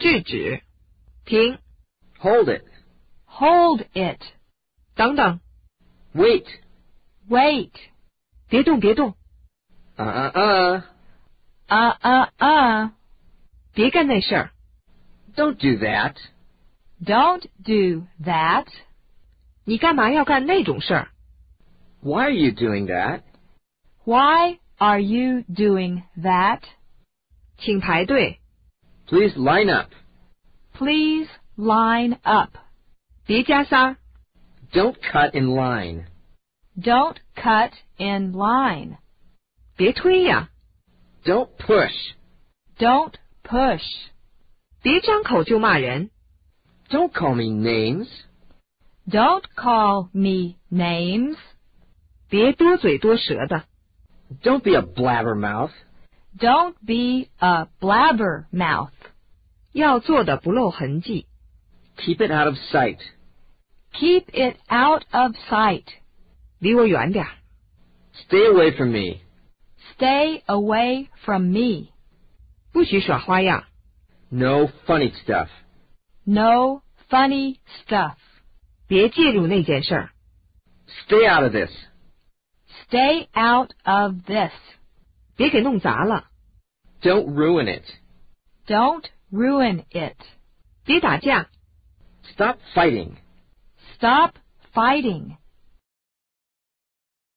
制止，停， Hold it. Hold it. 等等， Wait. Wait. 别动别动， Uh uh uh. Uh uh uh. 别干那事儿， Don't do that. Don't do that. 你干嘛要干那种事儿？ Why are you doing that? Why are you doing that? 请排队， Please line up. Please line up. 别加塞儿， Don't cut in line. Don't cut in line. 别推呀， Don't push. Don't push. 别张口就骂人， Don't call me names. Don't call me names. 别多嘴多舌的， Don't be a blabbermouth. Don't be a blabbermouth. 要做的不露痕迹， Keep it out of sight. Keep it out of sight. 离我远点儿， Stay away from me. Stay away from me. 不许耍花样， No funny stuff. No funny stuff. 别介入那件事儿， Stay out of this. Stay out of this. 别给弄砸了， Don't ruin it. Don't ruin it. 别打架， Stop fighting. Stop fighting.